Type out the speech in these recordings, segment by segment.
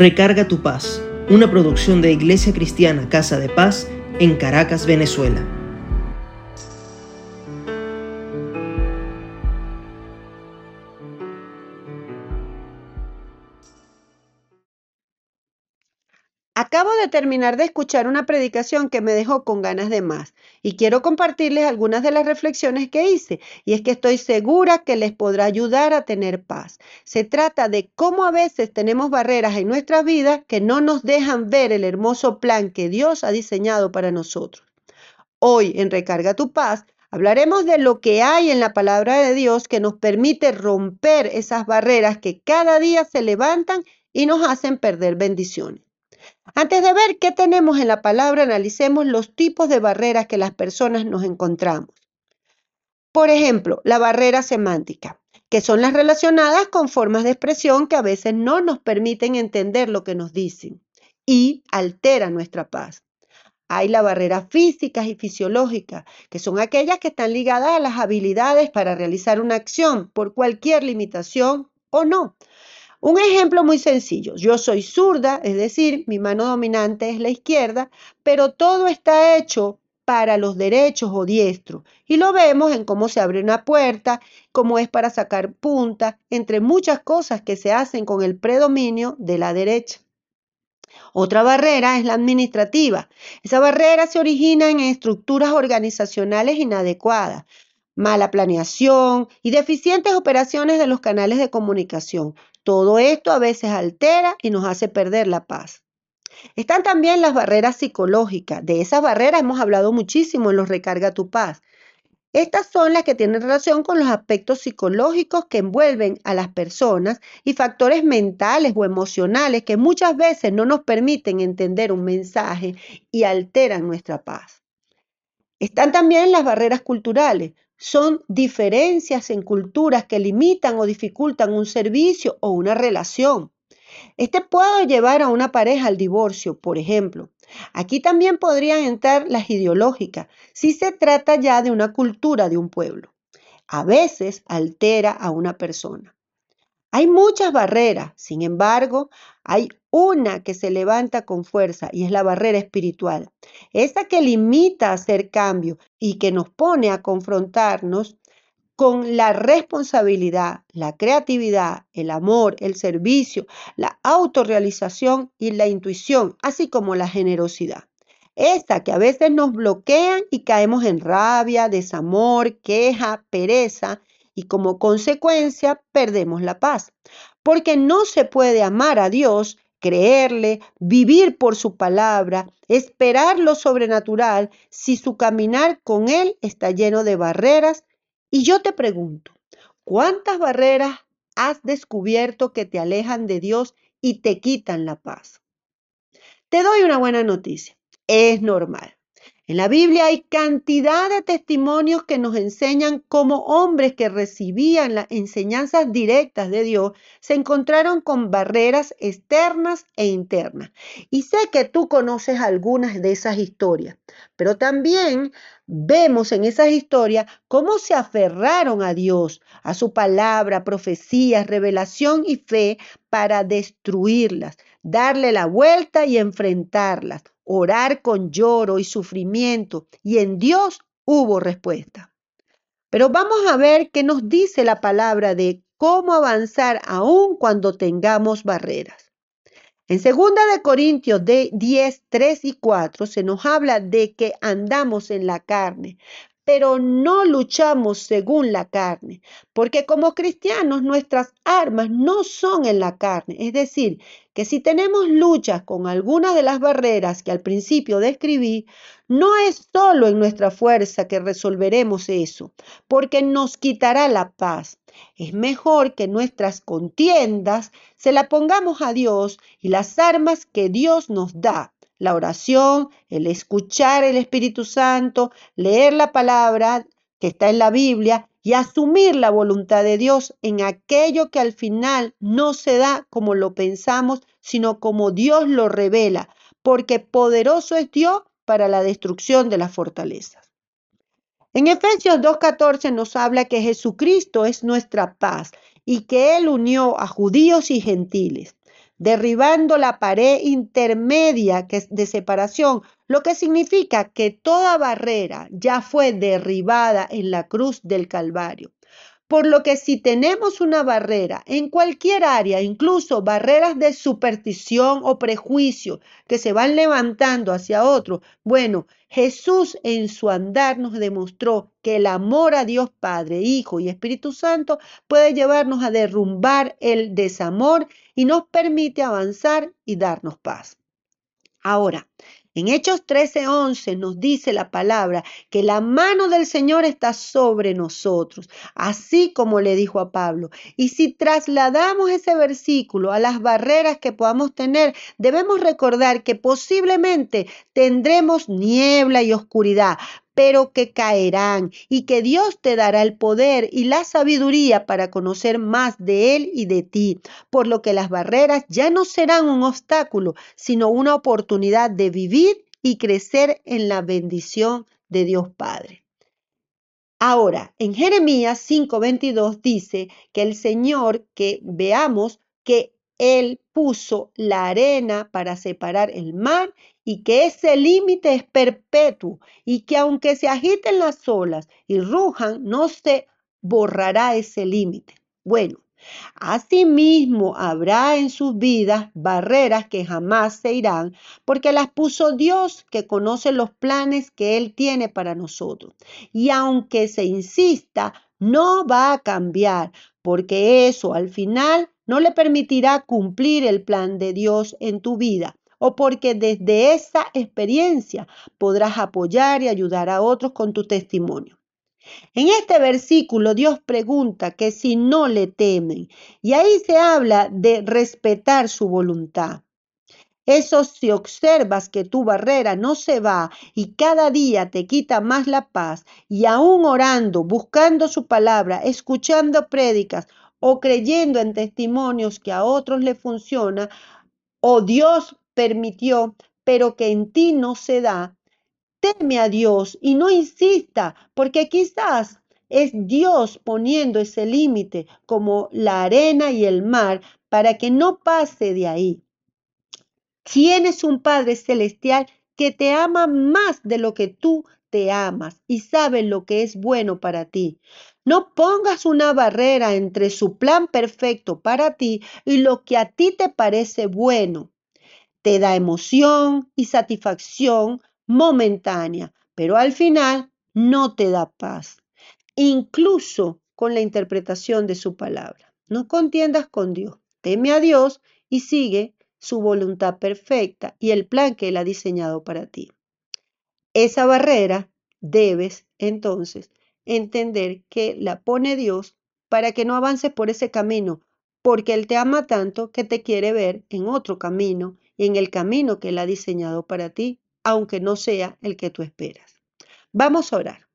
Recarga tu paz, una producción de Iglesia Cristiana Casa de Paz en Caracas, Venezuela. De terminar de escuchar una predicación que me dejó con ganas de más y quiero compartirles algunas de las reflexiones que hice y es que estoy segura que les podrá ayudar a tener paz. Se trata de cómo a veces tenemos barreras en nuestra vida que no nos dejan ver el hermoso plan que Dios ha diseñado para nosotros. Hoy en Recarga tu paz hablaremos de lo que hay en la palabra de Dios que nos permite romper esas barreras que cada día se levantan y nos hacen perder bendiciones. Antes de ver qué tenemos en la palabra, analicemos los tipos de barreras que las personas nos encontramos. Por ejemplo, la barrera semántica, que son las relacionadas con formas de expresión que a veces no nos permiten entender lo que nos dicen y alteran nuestra paz. Hay la barrera física y fisiológica, que son aquellas que están ligadas a las habilidades para realizar una acción por cualquier limitación o no. Un ejemplo muy sencillo. Yo soy zurda, es decir, mi mano dominante es la izquierda, pero todo está hecho para los derechos o diestros. Y lo vemos en cómo se abre una puerta, cómo es para sacar punta, entre muchas cosas que se hacen con el predominio de la derecha. Otra barrera es la administrativa. Esa barrera se origina en estructuras organizacionales inadecuadas, mala planeación y deficientes operaciones de los canales de comunicación. Todo esto a veces altera y nos hace perder la paz. Están también las barreras psicológicas. De esas barreras hemos hablado muchísimo en los Recarga tu paz. Estas son las que tienen relación con los aspectos psicológicos que envuelven a las personas y factores mentales o emocionales que muchas veces no nos permiten entender un mensaje y alteran nuestra paz. Están también las barreras culturales son diferencias en culturas que limitan o dificultan un servicio o una relación. Este puede llevar a una pareja al divorcio, por ejemplo. Aquí también podrían entrar las ideológicas, si se trata ya de una cultura de un pueblo. A veces altera a una persona. Hay muchas barreras, sin embargo, hay una que se levanta con fuerza y es la barrera espiritual. Esa que limita hacer cambio y que nos pone a confrontarnos con la responsabilidad, la creatividad, el amor, el servicio, la autorrealización y la intuición, así como la generosidad. Esta que a veces nos bloquean y caemos en rabia, desamor, queja, pereza y como consecuencia perdemos la paz. Porque no se puede amar a Dios, creerle, vivir por su palabra, esperar lo sobrenatural si su caminar con Él está lleno de barreras. Y yo te pregunto, ¿cuántas barreras has descubierto que te alejan de Dios y te quitan la paz? Te doy una buena noticia. Es normal. En la Biblia hay cantidad de testimonios que nos enseñan cómo hombres que recibían las enseñanzas directas de Dios se encontraron con barreras externas e internas. Y sé que tú conoces algunas de esas historias, pero también vemos en esas historias cómo se aferraron a Dios, a su palabra, profecías, revelación y fe para destruirlas, darle la vuelta y enfrentarlas orar con lloro y sufrimiento, y en Dios hubo respuesta. Pero vamos a ver qué nos dice la palabra de cómo avanzar aún cuando tengamos barreras. En 2 de Corintios de 10, 3 y 4 se nos habla de que andamos en la carne, pero no luchamos según la carne, porque como cristianos nuestras armas no son en la carne, es decir, que si tenemos luchas con algunas de las barreras que al principio describí, no es solo en nuestra fuerza que resolveremos eso, porque nos quitará la paz. Es mejor que nuestras contiendas se la pongamos a Dios y las armas que Dios nos da la oración, el escuchar el Espíritu Santo, leer la palabra que está en la Biblia y asumir la voluntad de Dios en aquello que al final no se da como lo pensamos, sino como Dios lo revela, porque poderoso es Dios para la destrucción de las fortalezas. En Efesios 2.14 nos habla que Jesucristo es nuestra paz y que Él unió a judíos y gentiles. Derribando la pared intermedia de separación, lo que significa que toda barrera ya fue derribada en la cruz del Calvario. Por lo que si tenemos una barrera en cualquier área, incluso barreras de superstición o prejuicio que se van levantando hacia otro, bueno, Jesús en su andar nos demostró que el amor a Dios Padre, Hijo y Espíritu Santo puede llevarnos a derrumbar el desamor y nos permite avanzar y darnos paz. Ahora, en Hechos 13:11 nos dice la palabra que la mano del Señor está sobre nosotros, así como le dijo a Pablo. Y si trasladamos ese versículo a las barreras que podamos tener, debemos recordar que posiblemente tendremos niebla y oscuridad, pero que caerán y que Dios te dará el poder y la sabiduría para conocer más de Él y de ti, por lo que las barreras ya no serán un obstáculo, sino una oportunidad de vivir y crecer en la bendición de Dios Padre. Ahora, en Jeremías 5:22 dice que el Señor, que veamos que Él puso la arena para separar el mar y que ese límite es perpetuo y que aunque se agiten las olas y rujan, no se borrará ese límite. Bueno, asimismo habrá en sus vidas barreras que jamás se irán, porque las puso Dios que conoce los planes que Él tiene para nosotros. Y aunque se insista, no va a cambiar, porque eso al final no le permitirá cumplir el plan de Dios en tu vida o porque desde esa experiencia podrás apoyar y ayudar a otros con tu testimonio. En este versículo Dios pregunta que si no le temen y ahí se habla de respetar su voluntad. Eso si observas que tu barrera no se va y cada día te quita más la paz y aún orando, buscando su palabra, escuchando prédicas o creyendo en testimonios que a otros le funciona, o Dios permitió, pero que en ti no se da, teme a Dios y no insista, porque quizás es Dios poniendo ese límite como la arena y el mar para que no pase de ahí. Tienes un Padre celestial que te ama más de lo que tú te amas y sabe lo que es bueno para ti. No pongas una barrera entre su plan perfecto para ti y lo que a ti te parece bueno te da emoción y satisfacción momentánea, pero al final no te da paz, incluso con la interpretación de su palabra. No contiendas con Dios, teme a Dios y sigue su voluntad perfecta y el plan que Él ha diseñado para ti. Esa barrera debes entonces entender que la pone Dios para que no avances por ese camino, porque Él te ama tanto que te quiere ver en otro camino en el camino que Él ha diseñado para ti, aunque no sea el que tú esperas. Vamos a orar.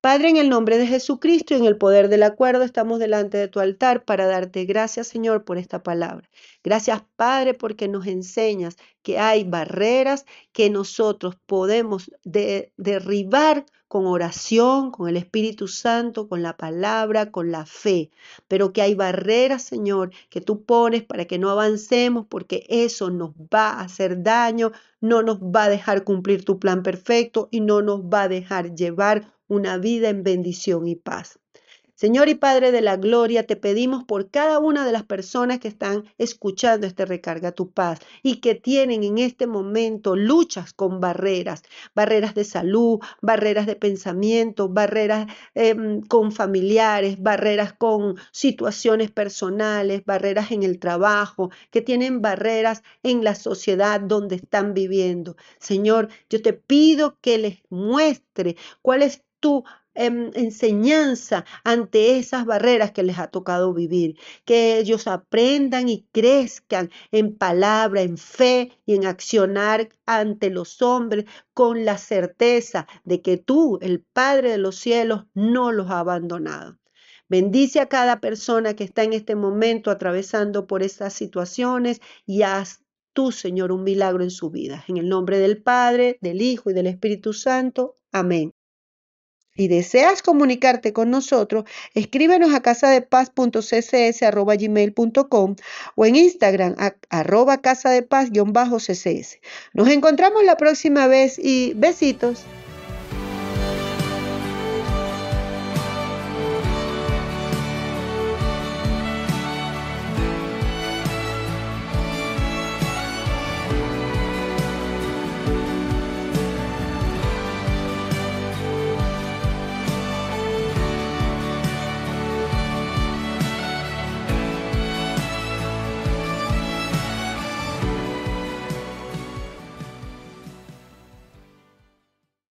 Padre, en el nombre de Jesucristo y en el poder del acuerdo, estamos delante de tu altar para darte gracias, Señor, por esta palabra. Gracias, Padre, porque nos enseñas que hay barreras que nosotros podemos derribar con oración, con el Espíritu Santo, con la palabra, con la fe, pero que hay barreras, Señor, que tú pones para que no avancemos, porque eso nos va a hacer daño, no nos va a dejar cumplir tu plan perfecto y no nos va a dejar llevar una vida en bendición y paz. Señor y Padre de la Gloria, te pedimos por cada una de las personas que están escuchando este recarga tu paz y que tienen en este momento luchas con barreras, barreras de salud, barreras de pensamiento, barreras em, con familiares, barreras con situaciones personales, barreras en el trabajo, que tienen barreras en la sociedad donde están viviendo. Señor, yo te pido que les muestre cuál es tu em, enseñanza ante esas barreras que les ha tocado vivir, que ellos aprendan y crezcan en palabra, en fe y en accionar ante los hombres con la certeza de que tú, el Padre de los cielos, no los ha abandonado. Bendice a cada persona que está en este momento atravesando por estas situaciones y haz tú, Señor, un milagro en su vida. En el nombre del Padre, del Hijo y del Espíritu Santo. Amén. Si deseas comunicarte con nosotros, escríbenos a casadepaz.ccs.gmail.com o en Instagram a arroba casadepaz-ccs. Nos encontramos la próxima vez y besitos.